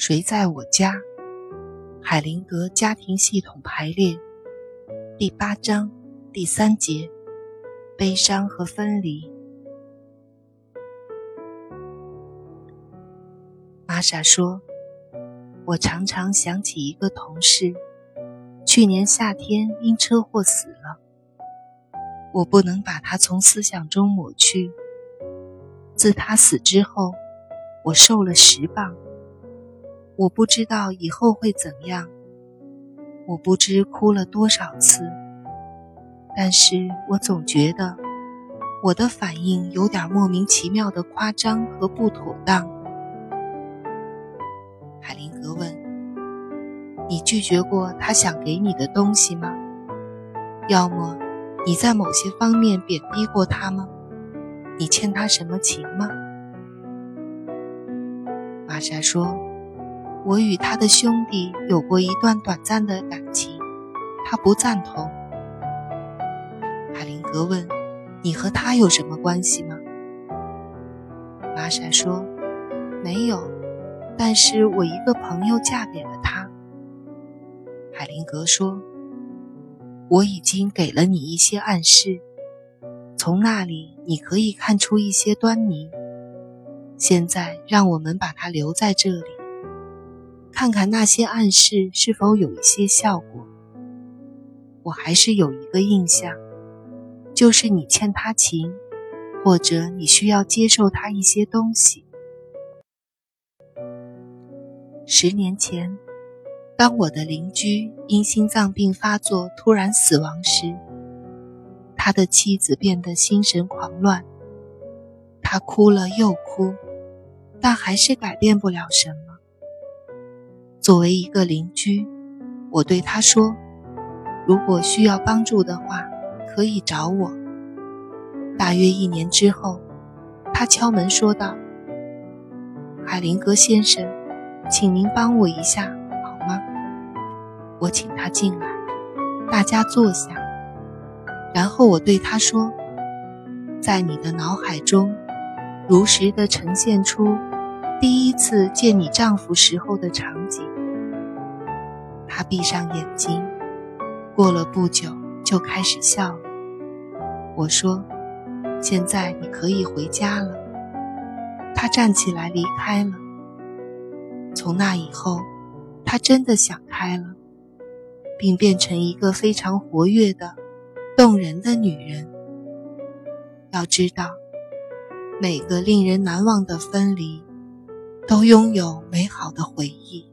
谁在我家？海灵格家庭系统排列第八章第三节：悲伤和分离。玛莎说：“我常常想起一个同事，去年夏天因车祸死了。我不能把他从思想中抹去。自他死之后，我瘦了十磅。我不知道以后会怎样，我不知哭了多少次，但是我总觉得我的反应有点莫名其妙的夸张和不妥当。”海灵格问：“你拒绝过他想给你的东西吗？要么你在某些方面贬低过他吗？你欠他什么情吗？”玛莎说：“我与他的兄弟有过一段短暂的感情，他不赞同。”海灵格问：“你和他有什么关系吗？”玛莎说：“没有。”但是我一个朋友嫁给了他。海灵格说：“我已经给了你一些暗示，从那里你可以看出一些端倪。现在让我们把它留在这里，看看那些暗示是否有一些效果。我还是有一个印象，就是你欠他情，或者你需要接受他一些东西。”十年前，当我的邻居因心脏病发作突然死亡时，他的妻子变得心神狂乱。他哭了又哭，但还是改变不了什么。作为一个邻居，我对他说：“如果需要帮助的话，可以找我。”大约一年之后，他敲门说道：“海灵格先生。”请您帮我一下好吗？我请他进来，大家坐下。然后我对他说：“在你的脑海中，如实的呈现出第一次见你丈夫时候的场景。”他闭上眼睛，过了不久就开始笑了。我说：“现在你可以回家了。”他站起来离开了。从那以后，他真的想开了，并变成一个非常活跃的、动人的女人。要知道，每个令人难忘的分离，都拥有美好的回忆。